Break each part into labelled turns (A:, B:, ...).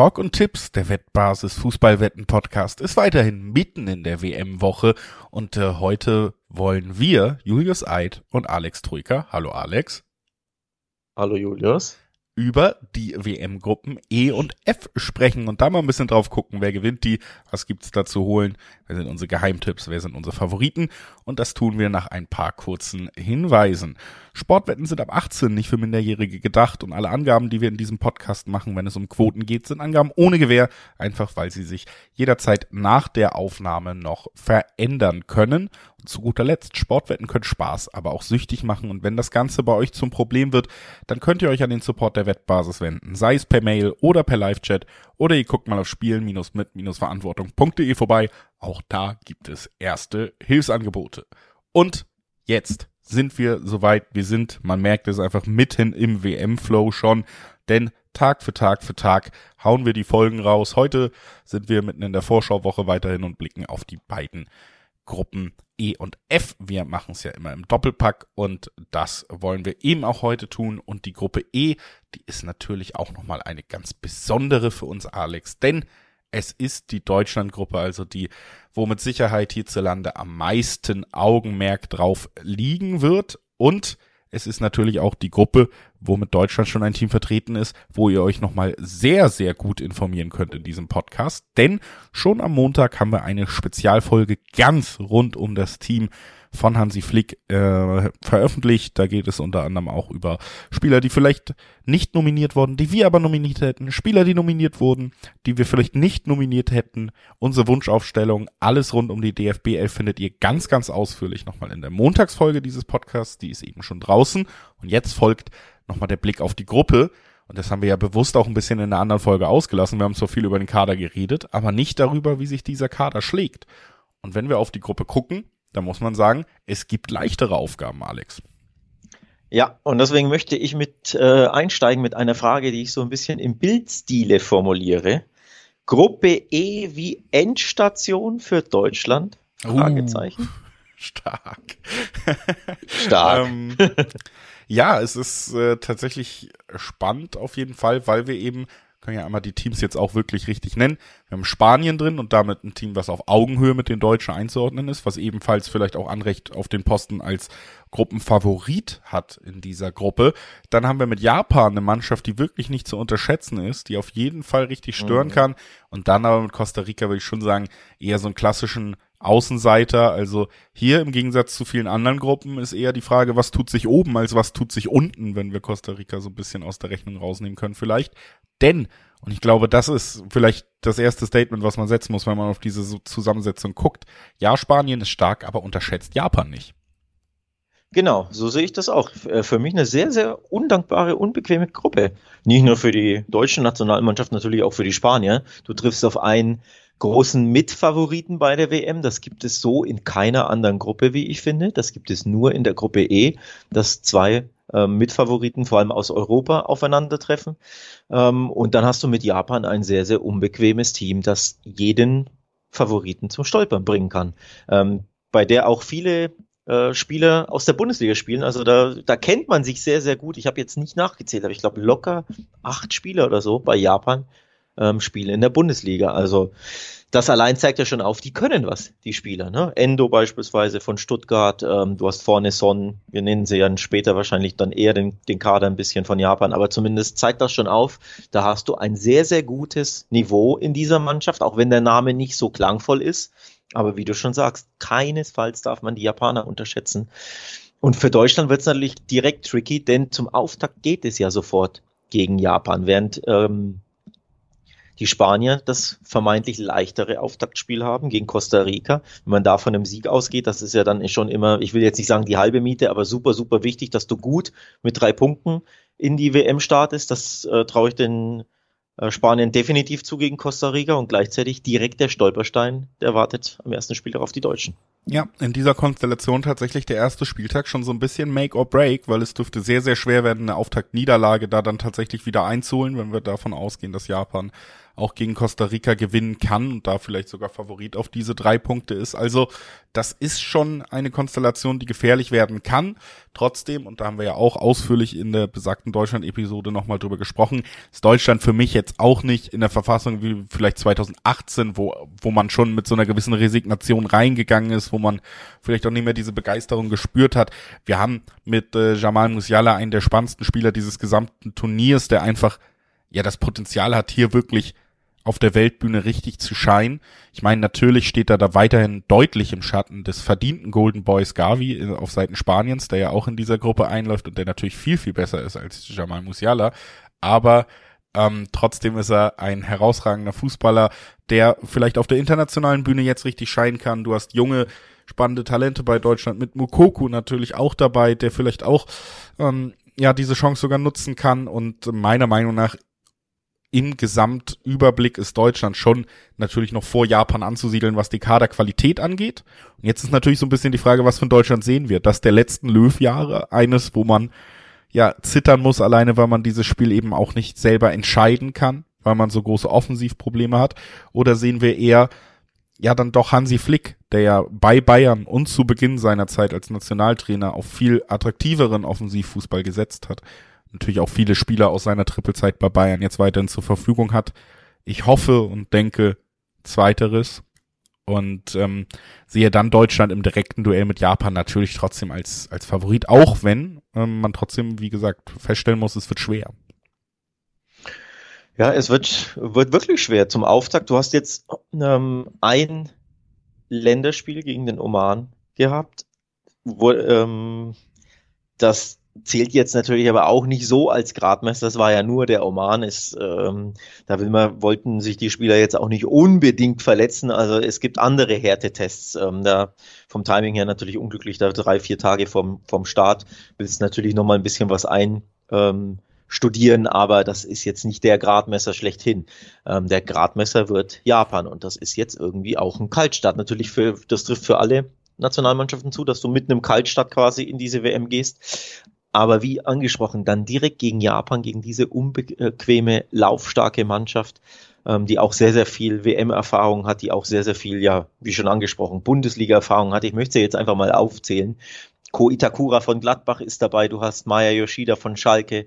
A: Talk und Tipps, der Wettbasis Fußballwetten Podcast, ist weiterhin mitten in der WM-Woche und äh, heute wollen wir, Julius Eid und Alex Troika, hallo Alex.
B: Hallo Julius
A: über die WM-Gruppen E und F sprechen und da mal ein bisschen drauf gucken, wer gewinnt die, was gibt's da zu holen, wer sind unsere Geheimtipps, wer sind unsere Favoriten und das tun wir nach ein paar kurzen Hinweisen. Sportwetten sind ab 18 nicht für Minderjährige gedacht und alle Angaben, die wir in diesem Podcast machen, wenn es um Quoten geht, sind Angaben ohne Gewähr, einfach weil sie sich jederzeit nach der Aufnahme noch verändern können. Und zu guter Letzt, Sportwetten können Spaß, aber auch süchtig machen und wenn das Ganze bei euch zum Problem wird, dann könnt ihr euch an den Support der Wettbasis wenden, sei es per Mail oder per Live-Chat oder ihr guckt mal auf spielen-mit-verantwortung.de vorbei. Auch da gibt es erste Hilfsangebote. Und jetzt sind wir soweit. Wir sind, man merkt es einfach mitten im WM-Flow schon, denn Tag für Tag für Tag hauen wir die Folgen raus. Heute sind wir mitten in der Vorschauwoche weiterhin und blicken auf die beiden Gruppen E und F. Wir machen es ja immer im Doppelpack und das wollen wir eben auch heute tun. Und die Gruppe E, die ist natürlich auch nochmal eine ganz besondere für uns, Alex, denn es ist die Deutschlandgruppe, also die, wo mit Sicherheit hierzulande am meisten Augenmerk drauf liegen wird. Und es ist natürlich auch die Gruppe, wo mit Deutschland schon ein Team vertreten ist, wo ihr euch nochmal sehr, sehr gut informieren könnt in diesem Podcast. Denn schon am Montag haben wir eine Spezialfolge ganz rund um das Team von Hansi Flick äh, veröffentlicht. Da geht es unter anderem auch über Spieler, die vielleicht nicht nominiert wurden, die wir aber nominiert hätten, Spieler, die nominiert wurden, die wir vielleicht nicht nominiert hätten, unsere Wunschaufstellung, alles rund um die DFB 11 findet ihr ganz, ganz ausführlich nochmal in der Montagsfolge dieses Podcasts, die ist eben schon draußen und jetzt folgt nochmal der Blick auf die Gruppe. Und das haben wir ja bewusst auch ein bisschen in einer anderen Folge ausgelassen. Wir haben so viel über den Kader geredet, aber nicht darüber, wie sich dieser Kader schlägt. Und wenn wir auf die Gruppe gucken, da muss man sagen, es gibt leichtere Aufgaben, Alex.
B: Ja, und deswegen möchte ich mit äh, einsteigen mit einer Frage, die ich so ein bisschen im Bildstile formuliere. Gruppe E wie Endstation für Deutschland?
A: Uh, Fragezeichen. Uh, stark.
B: Stark. ähm,
A: ja, es ist äh, tatsächlich spannend auf jeden Fall, weil wir eben können ja einmal die Teams jetzt auch wirklich richtig nennen. Wir haben Spanien drin und damit ein Team, was auf Augenhöhe mit den Deutschen einzuordnen ist, was ebenfalls vielleicht auch Anrecht auf den Posten als Gruppenfavorit hat in dieser Gruppe. Dann haben wir mit Japan eine Mannschaft, die wirklich nicht zu unterschätzen ist, die auf jeden Fall richtig stören mhm. kann. Und dann aber mit Costa Rica würde ich schon sagen, eher so einen klassischen Außenseiter. Also hier im Gegensatz zu vielen anderen Gruppen ist eher die Frage, was tut sich oben als was tut sich unten, wenn wir Costa Rica so ein bisschen aus der Rechnung rausnehmen können vielleicht. Denn, und ich glaube, das ist vielleicht das erste Statement, was man setzen muss, wenn man auf diese Zusammensetzung guckt. Ja, Spanien ist stark, aber unterschätzt Japan nicht.
B: Genau, so sehe ich das auch. Äh, für mich eine sehr, sehr undankbare, unbequeme Gruppe. Nicht nur für die deutsche Nationalmannschaft, natürlich auch für die Spanier. Du triffst auf einen großen Mitfavoriten bei der WM. Das gibt es so in keiner anderen Gruppe, wie ich finde. Das gibt es nur in der Gruppe E, dass zwei ähm, Mitfavoriten, vor allem aus Europa, aufeinandertreffen. Ähm, und dann hast du mit Japan ein sehr, sehr unbequemes Team, das jeden Favoriten zum Stolpern bringen kann. Ähm, bei der auch viele äh, Spieler aus der Bundesliga spielen. Also da, da kennt man sich sehr, sehr gut. Ich habe jetzt nicht nachgezählt, aber ich glaube locker acht Spieler oder so bei Japan ähm, spielen in der Bundesliga. Also das allein zeigt ja schon auf, die können was, die Spieler. Ne? Endo beispielsweise von Stuttgart, ähm, du hast vorne Son, wir nennen sie ja später wahrscheinlich dann eher den, den Kader ein bisschen von Japan, aber zumindest zeigt das schon auf, da hast du ein sehr, sehr gutes Niveau in dieser Mannschaft, auch wenn der Name nicht so klangvoll ist. Aber wie du schon sagst, keinesfalls darf man die Japaner unterschätzen. Und für Deutschland wird es natürlich direkt tricky, denn zum Auftakt geht es ja sofort gegen Japan, während ähm, die Spanier das vermeintlich leichtere Auftaktspiel haben gegen Costa Rica. Wenn man da von einem Sieg ausgeht, das ist ja dann schon immer, ich will jetzt nicht sagen die halbe Miete, aber super, super wichtig, dass du gut mit drei Punkten in die WM startest. Das äh, traue ich den äh, Spanien definitiv zu gegen Costa Rica und gleichzeitig direkt der Stolperstein, der wartet am ersten Spieltag auf die Deutschen.
A: Ja, in dieser Konstellation tatsächlich der erste Spieltag schon so ein bisschen Make or Break, weil es dürfte sehr, sehr schwer werden, eine Auftaktniederlage da dann tatsächlich wieder einzuholen, wenn wir davon ausgehen, dass Japan auch gegen Costa Rica gewinnen kann und da vielleicht sogar Favorit auf diese drei Punkte ist. Also das ist schon eine Konstellation, die gefährlich werden kann. Trotzdem, und da haben wir ja auch ausführlich in der besagten Deutschland-Episode nochmal drüber gesprochen, ist Deutschland für mich jetzt auch nicht in der Verfassung wie vielleicht 2018, wo, wo man schon mit so einer gewissen Resignation reingegangen ist, wo man vielleicht auch nicht mehr diese Begeisterung gespürt hat. Wir haben mit äh, Jamal Musiala einen der spannendsten Spieler dieses gesamten Turniers, der einfach ja das Potenzial hat, hier wirklich auf der Weltbühne richtig zu scheinen. Ich meine, natürlich steht er da weiterhin deutlich im Schatten des verdienten Golden Boys Gavi äh, auf Seiten Spaniens, der ja auch in dieser Gruppe einläuft und der natürlich viel, viel besser ist als Jamal Musiala. Aber ähm, trotzdem ist er ein herausragender Fußballer, der vielleicht auf der internationalen Bühne jetzt richtig scheinen kann. Du hast junge, spannende Talente bei Deutschland mit Mukoku natürlich auch dabei, der vielleicht auch ähm, ja diese Chance sogar nutzen kann. Und meiner Meinung nach im Gesamtüberblick ist Deutschland schon natürlich noch vor Japan anzusiedeln, was die Kaderqualität angeht. Und jetzt ist natürlich so ein bisschen die Frage, was von Deutschland sehen wir. Das der letzten Löw-Jahre, eines, wo man ja zittern muss, alleine weil man dieses Spiel eben auch nicht selber entscheiden kann, weil man so große Offensivprobleme hat. Oder sehen wir eher, ja, dann doch Hansi Flick, der ja bei Bayern und zu Beginn seiner Zeit als Nationaltrainer auf viel attraktiveren Offensivfußball gesetzt hat natürlich auch viele Spieler aus seiner Trippelzeit bei Bayern jetzt weiterhin zur Verfügung hat. Ich hoffe und denke zweiteres und ähm, sehe dann Deutschland im direkten Duell mit Japan natürlich trotzdem als als Favorit, auch wenn ähm, man trotzdem, wie gesagt, feststellen muss, es wird schwer.
B: Ja, es wird wird wirklich schwer zum Auftakt. Du hast jetzt ähm, ein Länderspiel gegen den Oman gehabt, wo ähm, das zählt jetzt natürlich aber auch nicht so als Gradmesser. Das war ja nur der Oman. Ist, ähm, da will man, wollten sich die Spieler jetzt auch nicht unbedingt verletzen. Also es gibt andere Härtetests. Ähm, da vom Timing her natürlich unglücklich. Da drei, vier Tage vom, vom Start willst natürlich noch mal ein bisschen was ein. Ähm, studieren, aber das ist jetzt nicht der Gradmesser schlechthin. Ähm, der Gradmesser wird Japan und das ist jetzt irgendwie auch ein Kaltstart. Natürlich für, das trifft für alle Nationalmannschaften zu, dass du mit einem Kaltstart quasi in diese WM gehst. Aber wie angesprochen, dann direkt gegen Japan, gegen diese unbequeme, laufstarke Mannschaft, ähm, die auch sehr, sehr viel WM-Erfahrung hat, die auch sehr, sehr viel, ja, wie schon angesprochen, Bundesliga-Erfahrung hat. Ich möchte sie jetzt einfach mal aufzählen. Ko Itakura von Gladbach ist dabei, du hast Maya Yoshida von Schalke,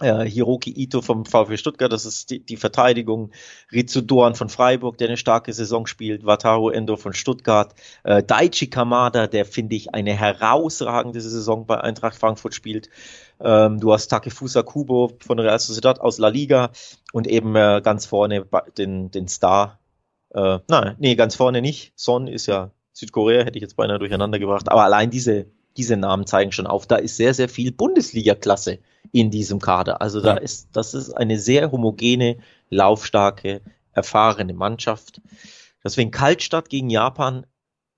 B: äh, Hiroki Ito vom VfB Stuttgart, das ist die, die Verteidigung, Ritsu Doan von Freiburg, der eine starke Saison spielt, Wataru Endo von Stuttgart, äh, Daichi Kamada, der finde ich eine herausragende Saison bei Eintracht Frankfurt spielt. Ähm, du hast Takefusa Kubo von Real Sociedad aus La Liga und eben äh, ganz vorne den, den Star, äh, nein, nee, ganz vorne nicht. Son ist ja Südkorea, hätte ich jetzt beinahe durcheinander gebracht, aber allein diese diese Namen zeigen schon auf, da ist sehr, sehr viel Bundesliga-Klasse in diesem Kader. Also da ist, das ist eine sehr homogene, laufstarke, erfahrene Mannschaft. Deswegen Kaltstadt gegen Japan.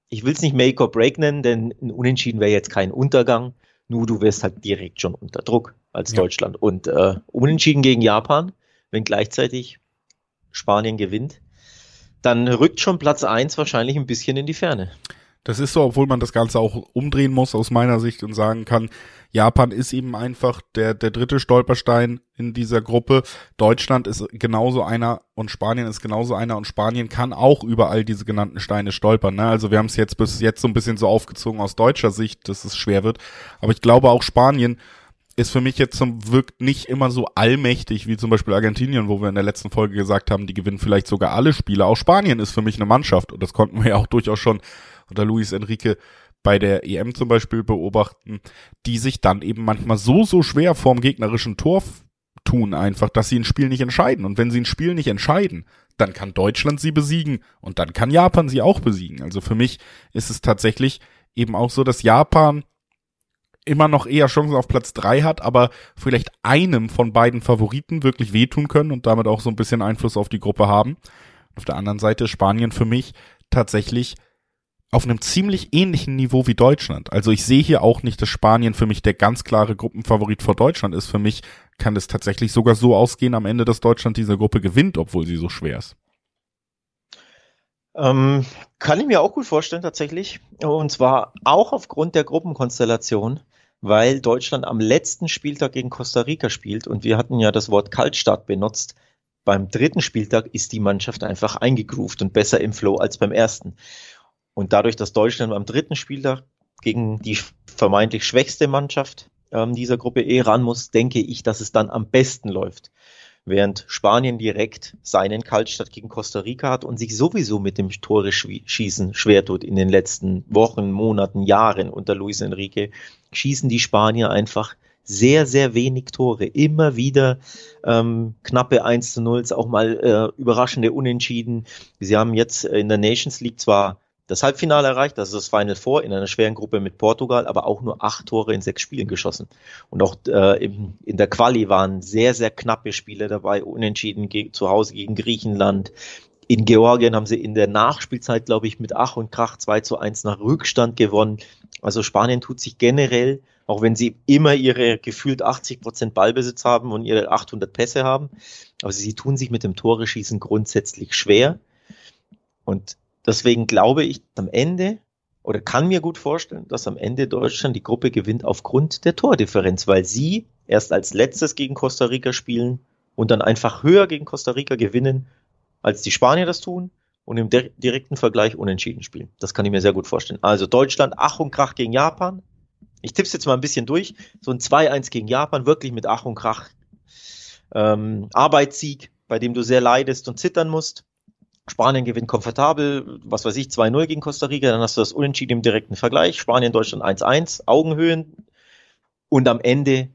B: Ich will es nicht Make or Break nennen, denn ein Unentschieden wäre jetzt kein Untergang. Nur du wirst halt direkt schon unter Druck als ja. Deutschland. Und äh, Unentschieden gegen Japan, wenn gleichzeitig Spanien gewinnt, dann rückt schon Platz eins wahrscheinlich ein bisschen in die Ferne.
A: Das ist so, obwohl man das Ganze auch umdrehen muss aus meiner Sicht und sagen kann, Japan ist eben einfach der, der dritte Stolperstein in dieser Gruppe. Deutschland ist genauso einer und Spanien ist genauso einer und Spanien kann auch über all diese genannten Steine stolpern. Ne? Also wir haben es jetzt bis jetzt so ein bisschen so aufgezogen aus deutscher Sicht, dass es schwer wird. Aber ich glaube auch Spanien ist für mich jetzt zum, wirkt nicht immer so allmächtig wie zum Beispiel Argentinien, wo wir in der letzten Folge gesagt haben, die gewinnen vielleicht sogar alle Spiele. Auch Spanien ist für mich eine Mannschaft und das konnten wir ja auch durchaus schon oder Luis Enrique bei der EM zum Beispiel beobachten, die sich dann eben manchmal so, so schwer vorm gegnerischen Tor tun einfach, dass sie ein Spiel nicht entscheiden. Und wenn sie ein Spiel nicht entscheiden, dann kann Deutschland sie besiegen und dann kann Japan sie auch besiegen. Also für mich ist es tatsächlich eben auch so, dass Japan immer noch eher Chancen auf Platz drei hat, aber vielleicht einem von beiden Favoriten wirklich wehtun können und damit auch so ein bisschen Einfluss auf die Gruppe haben. Auf der anderen Seite Spanien für mich tatsächlich auf einem ziemlich ähnlichen Niveau wie Deutschland. Also ich sehe hier auch nicht, dass Spanien für mich der ganz klare Gruppenfavorit vor Deutschland ist. Für mich kann es tatsächlich sogar so ausgehen am Ende, dass Deutschland diese Gruppe gewinnt, obwohl sie so schwer ist.
B: Ähm, kann ich mir auch gut vorstellen tatsächlich. Und zwar auch aufgrund der Gruppenkonstellation, weil Deutschland am letzten Spieltag gegen Costa Rica spielt und wir hatten ja das Wort Kaltstart benutzt beim dritten Spieltag ist die Mannschaft einfach eingegroovt und besser im Flow als beim ersten. Und dadurch, dass Deutschland am dritten Spieltag gegen die vermeintlich schwächste Mannschaft ähm, dieser Gruppe E ran muss, denke ich, dass es dann am besten läuft. Während Spanien direkt seinen Kaltstart gegen Costa Rica hat und sich sowieso mit dem Tore schießen schwer tut in den letzten Wochen, Monaten, Jahren unter Luis Enrique, schießen die Spanier einfach sehr, sehr wenig Tore. Immer wieder ähm, knappe 1 zu 0, auch mal äh, überraschende Unentschieden. Sie haben jetzt in der Nations League zwar das Halbfinale erreicht, also das Final Four in einer schweren Gruppe mit Portugal, aber auch nur acht Tore in sechs Spielen geschossen. Und auch äh, im, in der Quali waren sehr, sehr knappe Spiele dabei, unentschieden zu Hause gegen Griechenland. In Georgien haben sie in der Nachspielzeit, glaube ich, mit Ach und Krach 2 zu 1 nach Rückstand gewonnen. Also Spanien tut sich generell, auch wenn sie immer ihre gefühlt 80 Prozent Ballbesitz haben und ihre 800 Pässe haben, aber sie tun sich mit dem Tore-Schießen grundsätzlich schwer. Und Deswegen glaube ich am Ende oder kann mir gut vorstellen, dass am Ende Deutschland die Gruppe gewinnt aufgrund der Tordifferenz, weil sie erst als letztes gegen Costa Rica spielen und dann einfach höher gegen Costa Rica gewinnen, als die Spanier das tun und im direkten Vergleich unentschieden spielen. Das kann ich mir sehr gut vorstellen. Also Deutschland, Ach und Krach gegen Japan. Ich tipp's jetzt mal ein bisschen durch. So ein 2-1 gegen Japan, wirklich mit Ach und Krach. Ähm, Arbeitssieg, bei dem du sehr leidest und zittern musst. Spanien gewinnt komfortabel, was weiß ich, 2-0 gegen Costa Rica, dann hast du das Unentschieden im direkten Vergleich, Spanien, Deutschland 1-1, Augenhöhen und am Ende,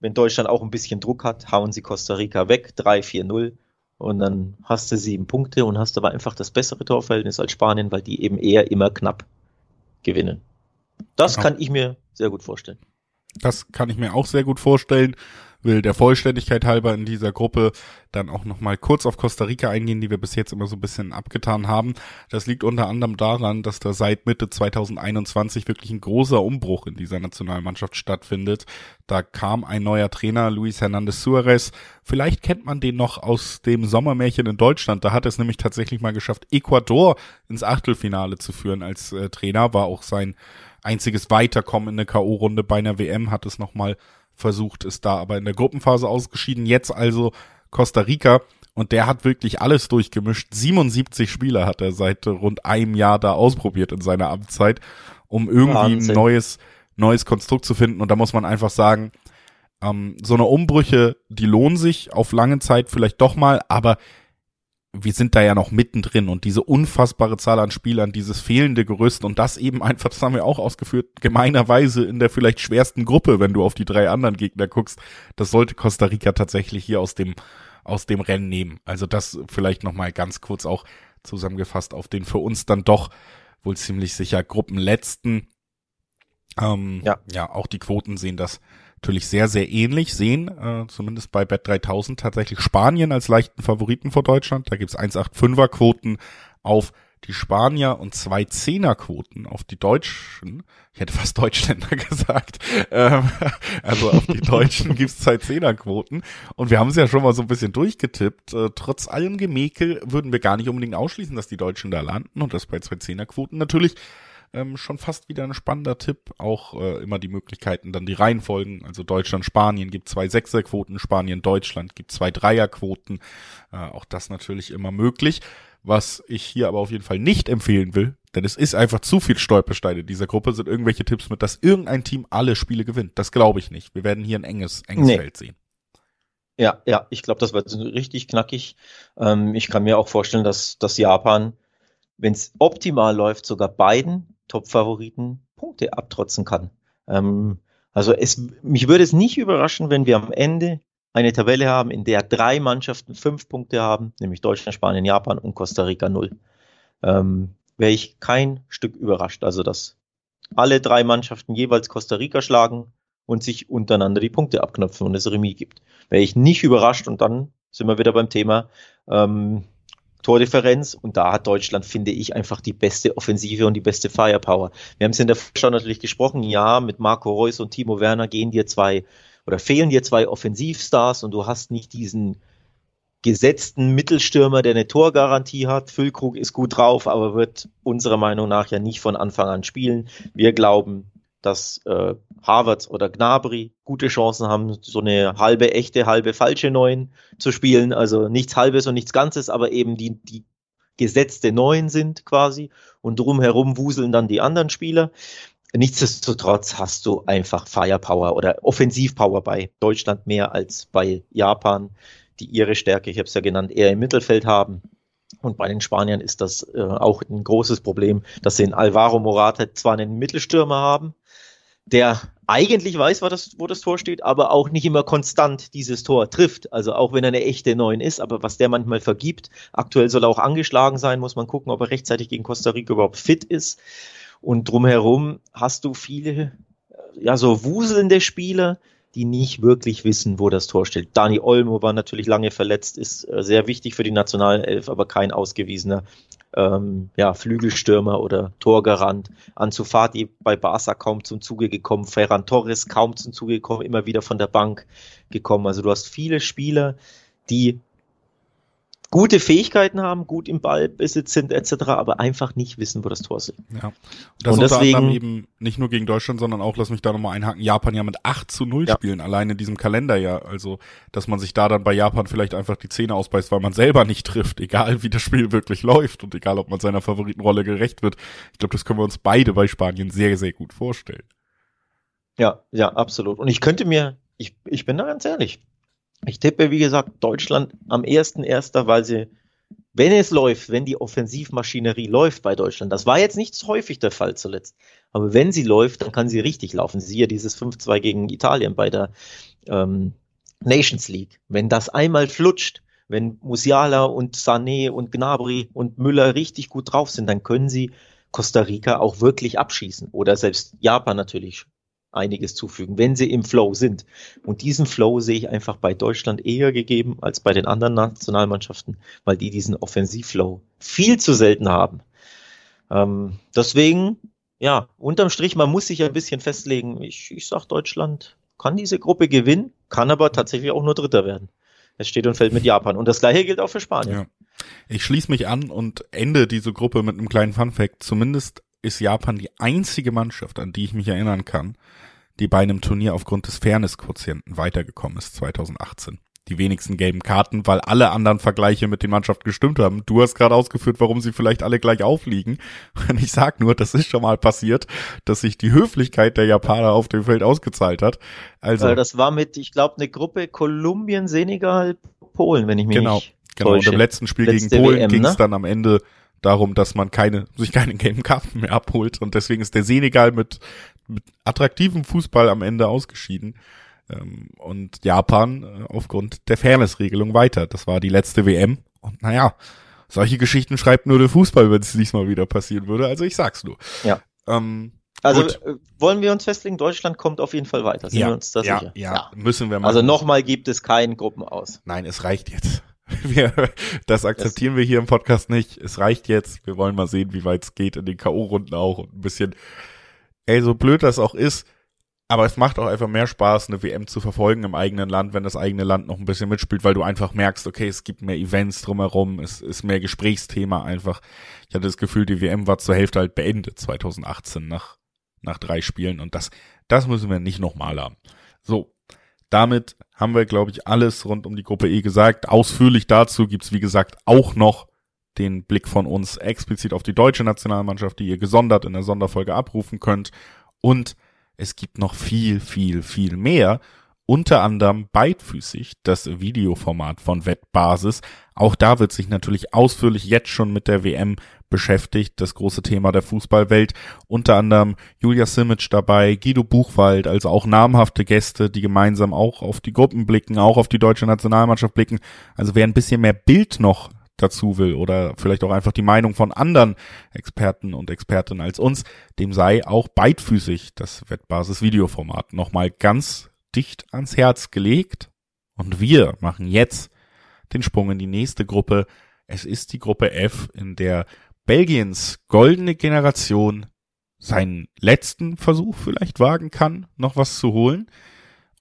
B: wenn Deutschland auch ein bisschen Druck hat, hauen sie Costa Rica weg, 3-4-0 und dann hast du sieben Punkte und hast aber einfach das bessere Torverhältnis als Spanien, weil die eben eher immer knapp gewinnen. Das genau. kann ich mir sehr gut vorstellen.
A: Das kann ich mir auch sehr gut vorstellen will der Vollständigkeit halber in dieser Gruppe dann auch nochmal kurz auf Costa Rica eingehen, die wir bis jetzt immer so ein bisschen abgetan haben. Das liegt unter anderem daran, dass da seit Mitte 2021 wirklich ein großer Umbruch in dieser Nationalmannschaft stattfindet. Da kam ein neuer Trainer, Luis Hernandez Suarez. Vielleicht kennt man den noch aus dem Sommermärchen in Deutschland. Da hat es nämlich tatsächlich mal geschafft, Ecuador ins Achtelfinale zu führen als äh, Trainer. War auch sein einziges Weiterkommen in der K.O.-Runde bei einer WM, hat es nochmal versucht, ist da aber in der Gruppenphase ausgeschieden. Jetzt also Costa Rica und der hat wirklich alles durchgemischt. 77 Spieler hat er seit rund einem Jahr da ausprobiert in seiner Amtszeit, um irgendwie Wahnsinn. ein neues, neues Konstrukt zu finden. Und da muss man einfach sagen, ähm, so eine Umbrüche, die lohnen sich auf lange Zeit vielleicht doch mal, aber wir sind da ja noch mittendrin und diese unfassbare Zahl an Spielern, dieses fehlende Gerüst und das eben einfach, das haben wir auch ausgeführt, gemeinerweise in der vielleicht schwersten Gruppe, wenn du auf die drei anderen Gegner guckst, das sollte Costa Rica tatsächlich hier aus dem, aus dem Rennen nehmen. Also das vielleicht nochmal ganz kurz auch zusammengefasst auf den für uns dann doch wohl ziemlich sicher Gruppenletzten. Ähm, ja. ja, auch die Quoten sehen das natürlich sehr, sehr ähnlich sehen, äh, zumindest bei Bet 3000 tatsächlich Spanien als leichten Favoriten vor Deutschland. Da gibt's 1,85er Quoten auf die Spanier und zwei Zehnerquoten auf die Deutschen. Ich hätte fast Deutschländer gesagt. Ähm, also auf die Deutschen gibt's zwei Zehnerquoten. Und wir haben es ja schon mal so ein bisschen durchgetippt. Äh, trotz allem Gemäkel würden wir gar nicht unbedingt ausschließen, dass die Deutschen da landen. Und das bei zwei Zehnerquoten natürlich ähm, schon fast wieder ein spannender Tipp. Auch äh, immer die Möglichkeiten, dann die Reihenfolgen. Also Deutschland, Spanien gibt zwei Sechserquoten, Spanien, Deutschland gibt zwei Dreierquoten. Äh, auch das natürlich immer möglich. Was ich hier aber auf jeden Fall nicht empfehlen will, denn es ist einfach zu viel Stolpersteine dieser Gruppe, sind irgendwelche Tipps mit, dass irgendein Team alle Spiele gewinnt. Das glaube ich nicht. Wir werden hier ein enges, enges nee. Feld sehen.
B: Ja, ja, ich glaube, das wird richtig knackig. Ähm, ich kann mir auch vorstellen, dass, dass Japan, wenn es optimal läuft, sogar beiden Top-Favoriten Punkte abtrotzen kann. Ähm, also es, mich würde es nicht überraschen, wenn wir am Ende eine Tabelle haben, in der drei Mannschaften fünf Punkte haben, nämlich Deutschland, Spanien, Japan und Costa Rica null. Ähm, Wäre ich kein Stück überrascht. Also dass alle drei Mannschaften jeweils Costa Rica schlagen und sich untereinander die Punkte abknöpfen und es Remis gibt. Wäre ich nicht überrascht und dann sind wir wieder beim Thema, ähm, Tordifferenz und da hat Deutschland, finde ich, einfach die beste Offensive und die beste Firepower. Wir haben es in der Vorschau natürlich gesprochen, ja, mit Marco Reus und Timo Werner gehen dir zwei oder fehlen dir zwei Offensivstars und du hast nicht diesen gesetzten Mittelstürmer, der eine Torgarantie hat. Füllkrug ist gut drauf, aber wird unserer Meinung nach ja nicht von Anfang an spielen. Wir glauben, dass äh, Harvard oder Gnabry gute Chancen haben, so eine halbe echte, halbe falsche Neun zu spielen. Also nichts Halbes und nichts Ganzes, aber eben die, die gesetzte Neun sind quasi und drumherum wuseln dann die anderen Spieler. Nichtsdestotrotz hast du einfach Firepower oder Offensivpower bei Deutschland mehr als bei Japan, die ihre Stärke, ich habe es ja genannt, eher im Mittelfeld haben. Und bei den Spaniern ist das äh, auch ein großes Problem, dass sie in Alvaro Morata zwar einen Mittelstürmer haben, der eigentlich weiß, wo das, wo das Tor steht, aber auch nicht immer konstant dieses Tor trifft. Also auch wenn er eine echte Neun ist, aber was der manchmal vergibt. Aktuell soll er auch angeschlagen sein, muss man gucken, ob er rechtzeitig gegen Costa Rica überhaupt fit ist. Und drumherum hast du viele, ja, so wuselnde Spieler, die nicht wirklich wissen, wo das Tor steht. Dani Olmo war natürlich lange verletzt, ist äh, sehr wichtig für die Nationalelf, aber kein ausgewiesener ähm, ja, Flügelstürmer oder Torgarant. Ansu Fati bei Barca kaum zum Zuge gekommen, Ferran Torres kaum zum Zuge gekommen, immer wieder von der Bank gekommen. Also du hast viele Spieler, die gute Fähigkeiten haben, gut im Ballbesitz sind etc., aber einfach nicht wissen, wo das Tor ist.
A: Ja. Das und deswegen eben nicht nur gegen Deutschland, sondern auch, lass mich da nochmal einhaken, Japan ja mit 8 zu 0 ja. spielen, allein in diesem Kalenderjahr. Also, dass man sich da dann bei Japan vielleicht einfach die Zähne ausbeißt, weil man selber nicht trifft, egal wie das Spiel wirklich läuft und egal, ob man seiner Favoritenrolle gerecht wird. Ich glaube, das können wir uns beide bei Spanien sehr, sehr gut vorstellen.
B: Ja, ja, absolut. Und ich könnte mir, ich, ich bin da ganz ehrlich, ich tippe, wie gesagt, Deutschland am 1.1., weil sie, wenn es läuft, wenn die Offensivmaschinerie läuft bei Deutschland, das war jetzt nicht so häufig der Fall zuletzt, aber wenn sie läuft, dann kann sie richtig laufen. Siehe dieses 5-2 gegen Italien bei der ähm, Nations League. Wenn das einmal flutscht, wenn Musiala und Sané und Gnabry und Müller richtig gut drauf sind, dann können sie Costa Rica auch wirklich abschießen oder selbst Japan natürlich einiges zufügen, wenn sie im Flow sind. Und diesen Flow sehe ich einfach bei Deutschland eher gegeben als bei den anderen Nationalmannschaften, weil die diesen Offensivflow viel zu selten haben. Ähm, deswegen, ja, unterm Strich, man muss sich ein bisschen festlegen. Ich, ich sag, Deutschland kann diese Gruppe gewinnen, kann aber tatsächlich auch nur Dritter werden. Es steht und fällt mit Japan. Und das gleiche gilt auch für Spanien. Ja.
A: Ich schließe mich an und ende diese Gruppe mit einem kleinen Funfact. Zumindest ist Japan die einzige Mannschaft, an die ich mich erinnern kann, die bei einem Turnier aufgrund des Fairness-Quotienten weitergekommen ist 2018. Die wenigsten gelben Karten, weil alle anderen Vergleiche mit den Mannschaften gestimmt haben. Du hast gerade ausgeführt, warum sie vielleicht alle gleich aufliegen. Und ich sag nur, das ist schon mal passiert, dass sich die Höflichkeit der Japaner auf dem Feld ausgezahlt hat. Also
B: das war mit, ich glaube, eine Gruppe Kolumbien, Senegal, Polen, wenn ich mich
A: genau,
B: nicht
A: Genau, täusche. und im letzten Spiel Letzte gegen Polen ging es ne? dann am Ende darum, dass man keine, sich keine gelben Karten mehr abholt. Und deswegen ist der Senegal mit, mit attraktivem Fußball am Ende ausgeschieden. Ähm, und Japan äh, aufgrund der Fairness-Regelung weiter. Das war die letzte WM. Und naja, solche Geschichten schreibt nur der Fußball, wenn es diesmal wieder passieren würde. Also ich sag's nur.
B: Ja. Ähm, also gut. Äh, wollen wir uns festlegen, Deutschland kommt auf jeden Fall weiter. Sind
A: ja,
B: wir uns da
A: ja,
B: sicher?
A: Ja, ja, müssen wir
B: machen. Also nochmal gibt es keinen Gruppen aus.
A: Nein, es reicht jetzt. Wir, das akzeptieren wir hier im Podcast nicht. Es reicht jetzt. Wir wollen mal sehen, wie weit es geht in den K.O.-Runden auch und ein bisschen, ey, so blöd das auch ist, aber es macht auch einfach mehr Spaß, eine WM zu verfolgen im eigenen Land, wenn das eigene Land noch ein bisschen mitspielt, weil du einfach merkst, okay, es gibt mehr Events drumherum, es ist mehr Gesprächsthema einfach. Ich hatte das Gefühl, die WM war zur Hälfte halt beendet 2018 nach, nach drei Spielen und das, das müssen wir nicht nochmal haben. So, damit haben wir, glaube ich, alles rund um die Gruppe E gesagt. Ausführlich dazu gibt's wie gesagt, auch noch den Blick von uns explizit auf die deutsche Nationalmannschaft, die ihr gesondert in der Sonderfolge abrufen könnt. Und es gibt noch viel, viel, viel mehr. Unter anderem beidfüßig das Videoformat von Wettbasis. Auch da wird sich natürlich ausführlich jetzt schon mit der WM beschäftigt, das große Thema der Fußballwelt. Unter anderem Julia Simic dabei, Guido Buchwald, also auch namhafte Gäste, die gemeinsam auch auf die Gruppen blicken, auch auf die deutsche Nationalmannschaft blicken. Also wer ein bisschen mehr Bild noch dazu will oder vielleicht auch einfach die Meinung von anderen Experten und Expertinnen als uns, dem sei auch beidfüßig das Wettbasis-Videoformat nochmal ganz dicht ans Herz gelegt. Und wir machen jetzt den Sprung in die nächste Gruppe. Es ist die Gruppe F, in der Belgiens goldene Generation seinen letzten Versuch vielleicht wagen kann, noch was zu holen.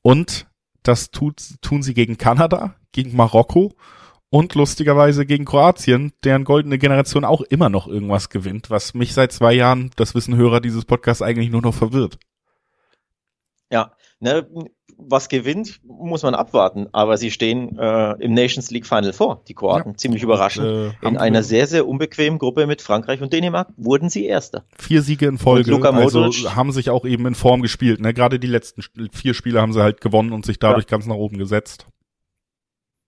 A: Und das tut, tun sie gegen Kanada, gegen Marokko und lustigerweise gegen Kroatien, deren goldene Generation auch immer noch irgendwas gewinnt, was mich seit zwei Jahren, das wissen Hörer dieses Podcasts, eigentlich nur noch verwirrt.
B: Ja, ne, was gewinnt, muss man abwarten. Aber sie stehen äh, im Nations League Final vor, die Kroaten. Ja. Ziemlich überraschend. Und, äh, in einer sehr, sehr unbequemen Gruppe mit Frankreich und Dänemark wurden sie Erster.
A: Vier Siege in Folge. also haben sich auch eben in Form gespielt. Ne? Gerade die letzten vier Spiele haben sie halt gewonnen und sich dadurch ja. ganz nach oben gesetzt.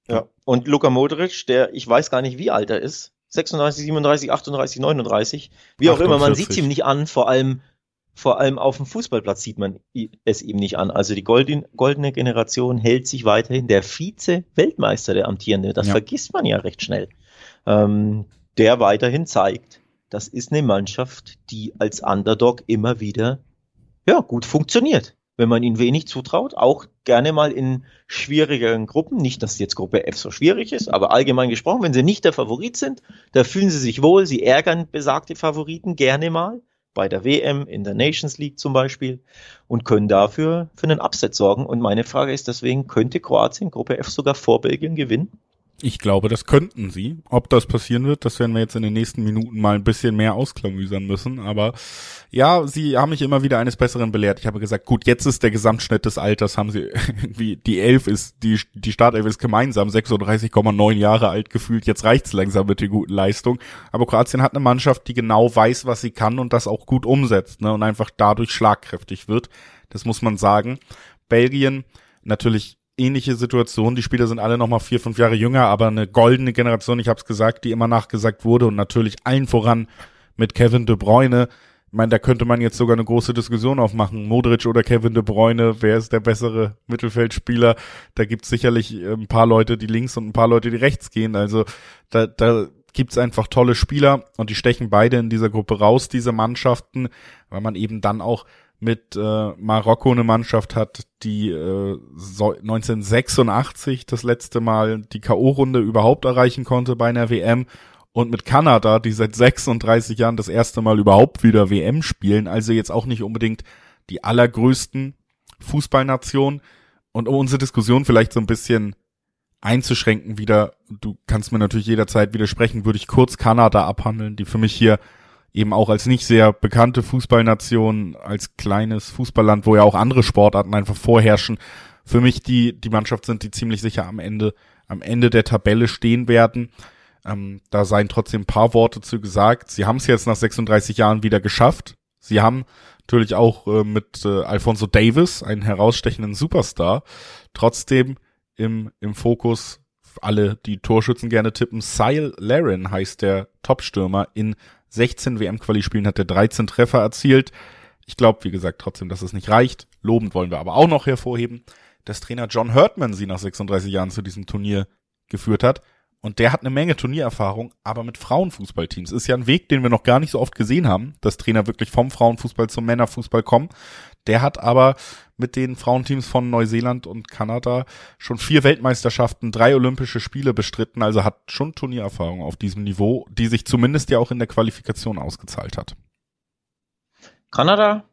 B: Ja. Und Luka Modric, der ich weiß gar nicht, wie alt er ist. 36, 37, 38, 39, wie auch 48. immer, man sieht ihm nicht an, vor allem vor allem auf dem Fußballplatz sieht man es ihm nicht an. Also die goldene, Generation hält sich weiterhin. Der Vize-Weltmeister, der amtierende, das ja. vergisst man ja recht schnell, ähm, der weiterhin zeigt, das ist eine Mannschaft, die als Underdog immer wieder ja, gut funktioniert. Wenn man ihnen wenig zutraut, auch gerne mal in schwierigeren Gruppen. Nicht, dass jetzt Gruppe F so schwierig ist, aber allgemein gesprochen, wenn sie nicht der Favorit sind, da fühlen sie sich wohl, sie ärgern besagte Favoriten gerne mal bei der WM, in der Nations League zum Beispiel und können dafür für einen Upset sorgen. Und meine Frage ist deswegen, könnte Kroatien Gruppe F sogar vor Belgien gewinnen?
A: Ich glaube, das könnten sie. Ob das passieren wird, das werden wir jetzt in den nächsten Minuten mal ein bisschen mehr ausklamüsern müssen. Aber ja, sie haben mich immer wieder eines Besseren belehrt. Ich habe gesagt, gut, jetzt ist der Gesamtschnitt des Alters, haben sie irgendwie, die Elf ist, die, die Startelf ist gemeinsam 36,9 Jahre alt gefühlt. Jetzt reicht's langsam mit der guten Leistung. Aber Kroatien hat eine Mannschaft, die genau weiß, was sie kann und das auch gut umsetzt, ne, und einfach dadurch schlagkräftig wird. Das muss man sagen. Belgien, natürlich ähnliche Situation. Die Spieler sind alle nochmal vier, fünf Jahre jünger, aber eine goldene Generation, ich habe es gesagt, die immer nachgesagt wurde und natürlich allen voran mit Kevin De Bruyne. Ich meine, da könnte man jetzt sogar eine große Diskussion aufmachen. Modric oder Kevin De Bruyne, wer ist der bessere Mittelfeldspieler? Da gibt es sicherlich äh, ein paar Leute, die links und ein paar Leute, die rechts gehen. Also da, da gibt's einfach tolle Spieler und die stechen beide in dieser Gruppe raus, diese Mannschaften, weil man eben dann auch mit äh, Marokko eine Mannschaft hat, die äh, so 1986 das letzte Mal die KO-Runde überhaupt erreichen konnte bei einer WM und mit Kanada, die seit 36 Jahren das erste Mal überhaupt wieder WM spielen, also jetzt auch nicht unbedingt die allergrößten Fußballnationen. Und um unsere Diskussion vielleicht so ein bisschen einzuschränken wieder, du kannst mir natürlich jederzeit widersprechen, würde ich kurz Kanada abhandeln, die für mich hier eben auch als nicht sehr bekannte Fußballnation, als kleines Fußballland, wo ja auch andere Sportarten einfach vorherrschen, für mich die, die Mannschaft sind, die ziemlich sicher am Ende, am Ende der Tabelle stehen werden. Ähm, da seien trotzdem ein paar Worte zu gesagt. Sie haben es jetzt nach 36 Jahren wieder geschafft. Sie haben natürlich auch äh, mit äh, Alfonso Davis einen herausstechenden Superstar. Trotzdem im, im Fokus alle, die Torschützen gerne tippen. Sile Laren heißt der Topstürmer in 16 WM-Quali-Spielen hat er 13 Treffer erzielt. Ich glaube, wie gesagt, trotzdem, dass es nicht reicht. Lobend wollen wir aber auch noch hervorheben, dass Trainer John Hurtman sie nach 36 Jahren zu diesem Turnier geführt hat. Und der hat eine Menge Turniererfahrung, aber mit Frauenfußballteams. Ist ja ein Weg, den wir noch gar nicht so oft gesehen haben, dass Trainer wirklich vom Frauenfußball zum Männerfußball kommen. Der hat aber mit den Frauenteams von Neuseeland und Kanada schon vier Weltmeisterschaften, drei Olympische Spiele bestritten, also hat schon Turniererfahrung auf diesem Niveau, die sich zumindest ja auch in der Qualifikation ausgezahlt hat.
B: Kanada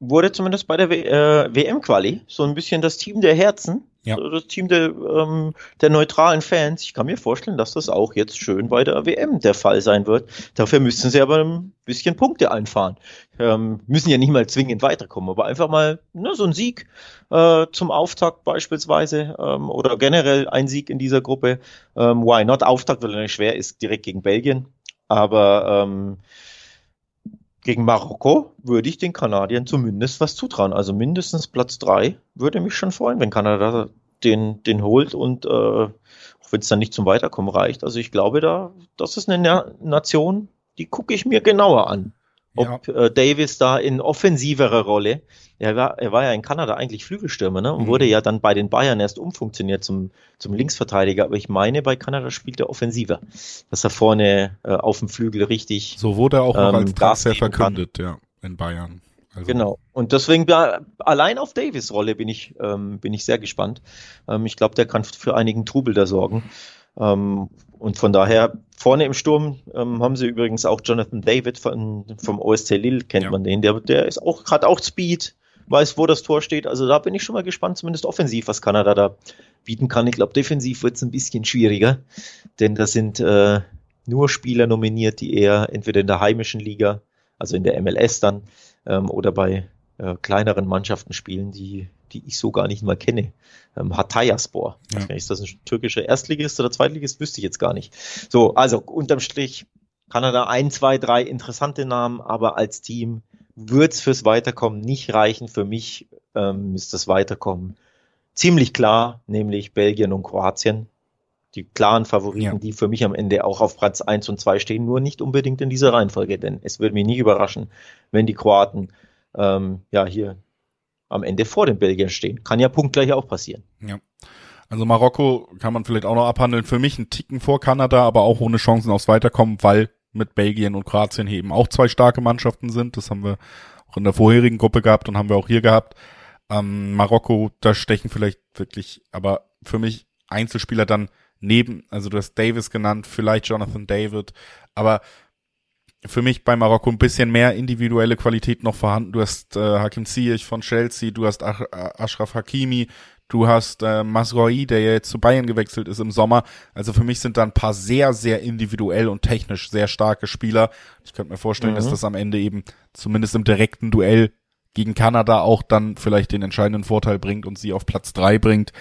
B: wurde zumindest bei der äh, WM-Quali so ein bisschen das Team der Herzen ja. Das Team der, ähm, der neutralen Fans. Ich kann mir vorstellen, dass das auch jetzt schön bei der WM der Fall sein wird. Dafür müssten sie aber ein bisschen Punkte einfahren. Ähm, müssen ja nicht mal zwingend weiterkommen, aber einfach mal ne, so ein Sieg äh, zum Auftakt beispielsweise ähm, oder generell ein Sieg in dieser Gruppe. Ähm, why not? Auftakt, weil er nicht schwer ist, direkt gegen Belgien. Aber ähm, gegen Marokko würde ich den Kanadiern zumindest was zutrauen. Also mindestens Platz drei würde mich schon freuen, wenn Kanada den, den holt und äh, auch wenn es dann nicht zum Weiterkommen reicht. Also ich glaube da, das ist eine Na Nation, die gucke ich mir genauer an ob ja. äh, Davis da in offensiverer Rolle, er war, er war ja in Kanada eigentlich Flügelstürmer, ne? Und mhm. wurde ja dann bei den Bayern erst umfunktioniert zum, zum Linksverteidiger. Aber ich meine, bei Kanada spielt er offensiver. Dass er vorne äh, auf dem Flügel richtig.
A: So wurde er auch noch ähm, als Transfer verkündet, ja, in Bayern.
B: Also. Genau. Und deswegen allein auf Davis Rolle bin ich ähm, bin ich sehr gespannt. Ähm, ich glaube, der kann für einigen Trubel da sorgen. Ähm, und von daher, vorne im Sturm ähm, haben sie übrigens auch Jonathan David von, vom OSC Lille, kennt ja. man den. Der, der ist auch, hat auch Speed, weiß, wo das Tor steht. Also da bin ich schon mal gespannt, zumindest offensiv, was Kanada da bieten kann. Ich glaube, defensiv wird es ein bisschen schwieriger, denn da sind äh, nur Spieler nominiert, die eher entweder in der heimischen Liga, also in der MLS dann, ähm, oder bei äh, kleineren Mannschaften spielen, die, die ich so gar nicht mal kenne. Ähm, Hatayspor. Ja. Ist das ein türkischer Erstligist oder Zweitligist? Wüsste ich jetzt gar nicht. So, also unterm Strich Kanada ein, zwei, drei interessante Namen, aber als Team wird's fürs Weiterkommen nicht reichen. Für mich ähm, ist das Weiterkommen ziemlich klar, nämlich Belgien und Kroatien. Die klaren Favoriten, ja. die für mich am Ende auch auf Platz eins und zwei stehen, nur nicht unbedingt in dieser Reihenfolge, denn es würde mich nicht überraschen, wenn die Kroaten ähm, ja hier am Ende vor den Belgiern stehen. Kann ja punktgleich auch passieren.
A: Ja. Also Marokko kann man vielleicht auch noch abhandeln. Für mich ein Ticken vor Kanada, aber auch ohne Chancen aufs Weiterkommen, weil mit Belgien und Kroatien eben auch zwei starke Mannschaften sind. Das haben wir auch in der vorherigen Gruppe gehabt und haben wir auch hier gehabt. Ähm, Marokko, da stechen vielleicht wirklich, aber für mich Einzelspieler dann neben, also du hast Davis genannt, vielleicht Jonathan David, aber für mich bei Marokko ein bisschen mehr individuelle Qualität noch vorhanden. Du hast äh, Hakim Ziyech von Chelsea, du hast Ach Ashraf Hakimi, du hast äh, Masroi, der ja jetzt zu Bayern gewechselt ist im Sommer. Also für mich sind da ein paar sehr, sehr individuell und technisch sehr starke Spieler. Ich könnte mir vorstellen, mhm. dass das am Ende eben zumindest im direkten Duell gegen Kanada auch dann vielleicht den entscheidenden Vorteil bringt und sie auf Platz drei bringt.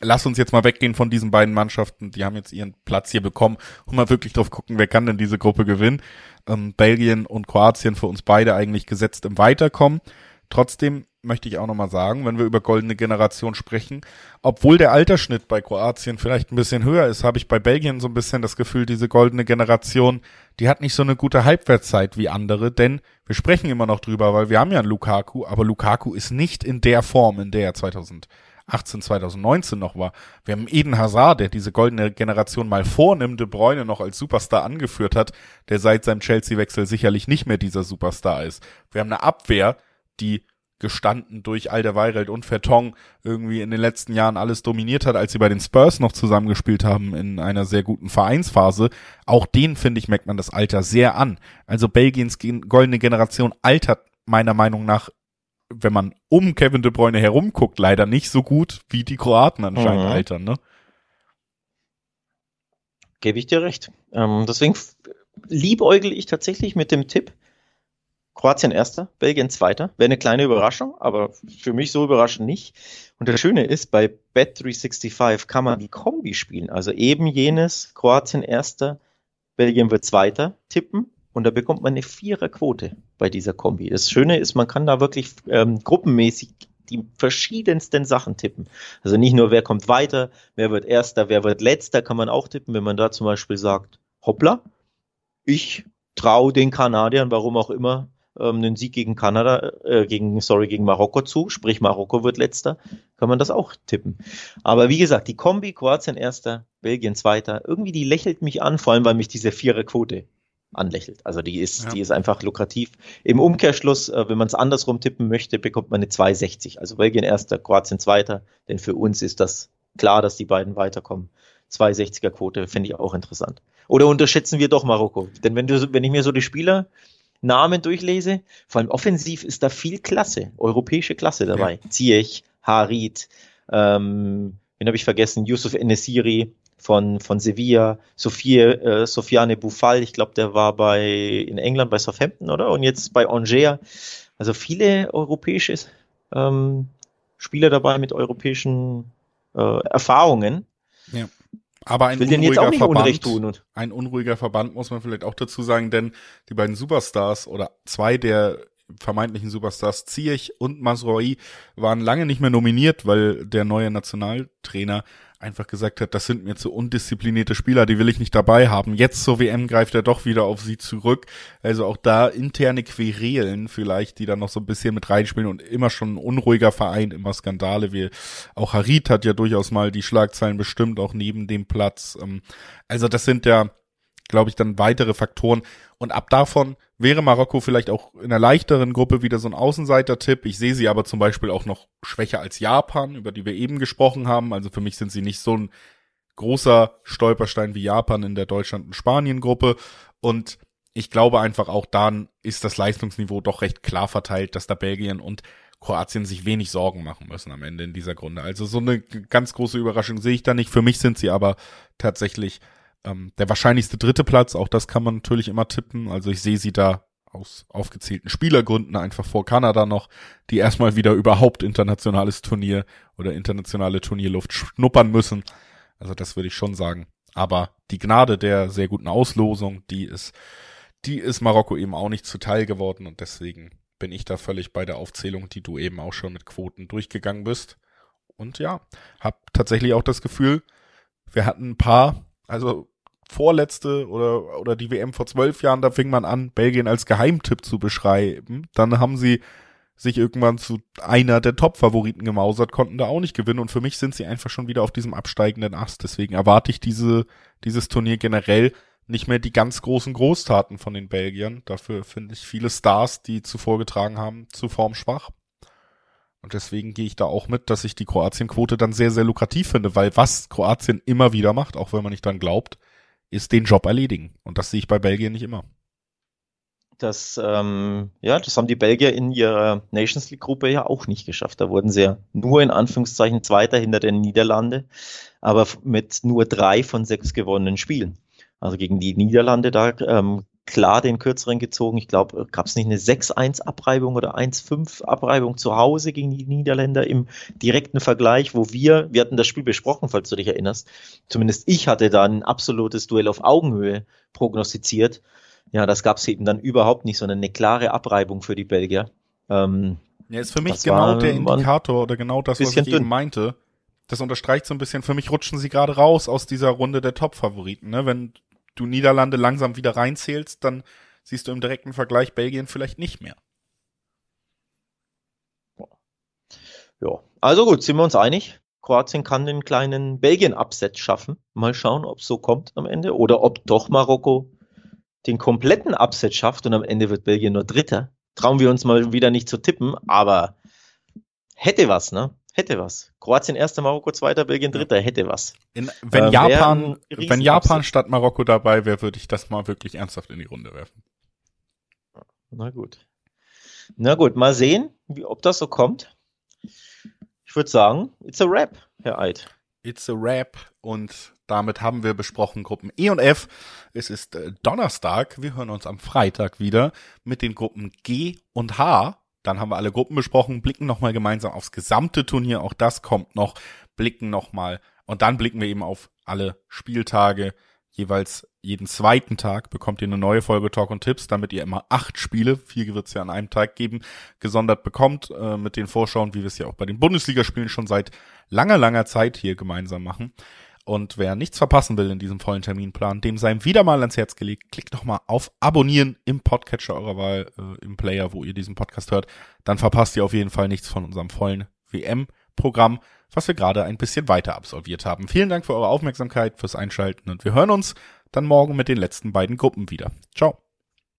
A: Lass uns jetzt mal weggehen von diesen beiden Mannschaften. Die haben jetzt ihren Platz hier bekommen und mal wirklich drauf gucken, wer kann denn diese Gruppe gewinnen. Ähm, Belgien und Kroatien für uns beide eigentlich gesetzt im Weiterkommen. Trotzdem möchte ich auch nochmal sagen, wenn wir über goldene Generation sprechen, obwohl der Altersschnitt bei Kroatien vielleicht ein bisschen höher ist, habe ich bei Belgien so ein bisschen das Gefühl, diese goldene Generation, die hat nicht so eine gute Halbwertszeit wie andere, denn wir sprechen immer noch drüber, weil wir haben ja einen Lukaku, aber Lukaku ist nicht in der Form, in der er 2018, 2019 noch war. Wir haben Eden Hazard, der diese goldene Generation mal vornimmt, De Bruyne noch als Superstar angeführt hat, der seit seinem Chelsea-Wechsel sicherlich nicht mehr dieser Superstar ist. Wir haben eine Abwehr, die gestanden durch Alderweireld und Vertong irgendwie in den letzten Jahren alles dominiert hat, als sie bei den Spurs noch zusammengespielt haben in einer sehr guten Vereinsphase. Auch den, finde ich, merkt man das Alter sehr an. Also Belgiens goldene Generation altert meiner Meinung nach, wenn man um Kevin de Bruyne herumguckt, leider nicht so gut, wie die Kroaten anscheinend mhm. altern, ne?
B: Gebe ich dir recht. Ähm, deswegen liebäugel ich tatsächlich mit dem Tipp, Kroatien erster, Belgien zweiter. Wäre eine kleine Überraschung, aber für mich so überraschend nicht. Und das Schöne ist, bei Bet365 kann man die Kombi spielen. Also eben jenes Kroatien erster, Belgien wird zweiter tippen. Und da bekommt man eine Viererquote bei dieser Kombi. Das Schöne ist, man kann da wirklich ähm, gruppenmäßig die verschiedensten Sachen tippen. Also nicht nur, wer kommt weiter, wer wird erster, wer wird letzter, kann man auch tippen, wenn man da zum Beispiel sagt, hoppla, ich traue den Kanadiern, warum auch immer, ähm, einen Sieg gegen Kanada, äh, gegen, sorry, gegen Marokko zu, sprich Marokko wird letzter, kann man das auch tippen. Aber wie gesagt, die Kombi, Kroatien erster, Belgien zweiter, irgendwie die lächelt mich an, vor allem weil mich diese Viererquote anlächelt. Also die ist, ja. die ist einfach lukrativ. Im Umkehrschluss, äh, wenn man es andersrum tippen möchte, bekommt man eine 2,60. Also Belgien erster, Kroatien zweiter, denn für uns ist das klar, dass die beiden weiterkommen. 2,60er Quote finde ich auch interessant. Oder unterschätzen wir doch Marokko? Denn wenn du, wenn ich mir so die Spieler Namen durchlese, vor allem offensiv ist da viel Klasse, europäische Klasse dabei. Ja. Ziyech, Harit, ähm, wen habe ich vergessen? Yusuf Enesiri von, von Sevilla, Sophie, äh, Sofiane Boufal, ich glaube, der war bei in England bei Southampton, oder? Und jetzt bei Angers. Also viele europäische ähm, Spieler dabei mit europäischen äh, Erfahrungen.
A: Ja. Aber ein unruhiger Verband, ein unruhiger Verband muss man vielleicht auch dazu sagen, denn die beiden Superstars oder zwei der vermeintlichen Superstars Ziyech und Masroi waren lange nicht mehr nominiert, weil der neue Nationaltrainer einfach gesagt hat, das sind mir zu undisziplinierte Spieler, die will ich nicht dabei haben. Jetzt zur WM greift er doch wieder auf sie zurück. Also auch da interne Querelen vielleicht, die dann noch so ein bisschen mit reinspielen und immer schon ein unruhiger Verein, immer Skandale. Wie auch Harit hat ja durchaus mal die Schlagzeilen bestimmt, auch neben dem Platz. Ähm, also das sind ja, glaube ich, dann weitere Faktoren. Und ab davon wäre Marokko vielleicht auch in einer leichteren Gruppe wieder so ein Außenseiter-Tipp. Ich sehe sie aber zum Beispiel auch noch schwächer als Japan, über die wir eben gesprochen haben. Also für mich sind sie nicht so ein großer Stolperstein wie Japan in der Deutschland- und Spanien-Gruppe. Und ich glaube einfach auch dann ist das Leistungsniveau doch recht klar verteilt, dass da Belgien und Kroatien sich wenig Sorgen machen müssen am Ende in dieser Grunde. Also so eine ganz große Überraschung sehe ich da nicht. Für mich sind sie aber tatsächlich ähm, der wahrscheinlichste dritte Platz, auch das kann man natürlich immer tippen. Also ich sehe sie da aus aufgezählten Spielergründen einfach vor Kanada noch, die erstmal wieder überhaupt internationales Turnier oder internationale Turnierluft schnuppern müssen. Also das würde ich schon sagen. Aber die Gnade der sehr guten Auslosung, die ist, die ist Marokko eben auch nicht zuteil geworden und deswegen bin ich da völlig bei der Aufzählung, die du eben auch schon mit Quoten durchgegangen bist. Und ja, hab tatsächlich auch das Gefühl, wir hatten ein paar, also vorletzte oder, oder die WM vor zwölf Jahren, da fing man an, Belgien als Geheimtipp zu beschreiben. Dann haben sie sich irgendwann zu einer der Top-Favoriten gemausert, konnten da auch nicht gewinnen. Und für mich sind sie einfach schon wieder auf diesem absteigenden Ast. Deswegen erwarte ich diese, dieses Turnier generell nicht mehr die ganz großen Großtaten von den Belgiern. Dafür finde ich viele Stars, die zuvor getragen haben, zu formschwach. Und deswegen gehe ich da auch mit, dass ich die Kroatien-Quote dann sehr, sehr lukrativ finde, weil was Kroatien immer wieder macht, auch wenn man nicht dran glaubt, ist den Job erledigen. Und das sehe ich bei Belgien nicht immer.
B: Das, ähm, ja, das haben die Belgier in ihrer Nations League Gruppe ja auch nicht geschafft. Da wurden sie ja nur in Anführungszeichen Zweiter hinter den Niederlande, aber mit nur drei von sechs gewonnenen Spielen. Also gegen die Niederlande da ähm, klar den kürzeren gezogen. Ich glaube, gab es nicht eine 6-1-Abreibung oder 1-5-Abreibung zu Hause gegen die Niederländer im direkten Vergleich, wo wir, wir hatten das Spiel besprochen, falls du dich erinnerst. Zumindest ich hatte da ein absolutes Duell auf Augenhöhe prognostiziert. Ja, das gab es eben dann überhaupt nicht, sondern eine klare Abreibung für die Belgier.
A: Ähm, ja, ist für mich genau war, der Indikator oder genau das, was ich dünn. eben meinte. Das unterstreicht so ein bisschen, für mich rutschen sie gerade raus aus dieser Runde der Top-Favoriten. Ne? Wenn du Niederlande langsam wieder reinzählst, dann siehst du im direkten Vergleich Belgien vielleicht nicht mehr.
B: Ja, also gut, sind wir uns einig. Kroatien kann den kleinen Belgien-Upset schaffen. Mal schauen, ob es so kommt am Ende oder ob doch Marokko den kompletten Upset schafft und am Ende wird Belgien nur Dritter. Trauen wir uns mal wieder nicht zu tippen, aber hätte was, ne? Hätte was. Kroatien erster, Marokko zweiter, Belgien dritter, hätte was.
A: In, wenn äh, Japan, wenn Japan statt Marokko dabei wäre, würde ich das mal wirklich ernsthaft in die Runde werfen.
B: Na gut. Na gut, mal sehen, wie, ob das so kommt. Ich würde sagen, it's a rap, Herr Eid.
A: It's a rap und damit haben wir besprochen Gruppen E und F. Es ist äh, Donnerstag. Wir hören uns am Freitag wieder mit den Gruppen G und H. Dann haben wir alle Gruppen besprochen, blicken nochmal gemeinsam aufs gesamte Turnier, auch das kommt noch, blicken nochmal und dann blicken wir eben auf alle Spieltage. Jeweils jeden zweiten Tag bekommt ihr eine neue Folge Talk und Tipps, damit ihr immer acht Spiele, vier wird es ja an einem Tag geben, gesondert bekommt, äh, mit den Vorschauen, wie wir es ja auch bei den Bundesligaspielen schon seit langer, langer Zeit hier gemeinsam machen. Und wer nichts verpassen will in diesem vollen Terminplan, dem sei wieder mal ans Herz gelegt. Klickt doch mal auf Abonnieren im Podcatcher eurer Wahl, äh, im Player, wo ihr diesen Podcast hört. Dann verpasst ihr auf jeden Fall nichts von unserem vollen WM-Programm, was wir gerade ein bisschen weiter absolviert haben. Vielen Dank für eure Aufmerksamkeit, fürs Einschalten und wir hören uns dann morgen mit den letzten beiden Gruppen wieder. Ciao.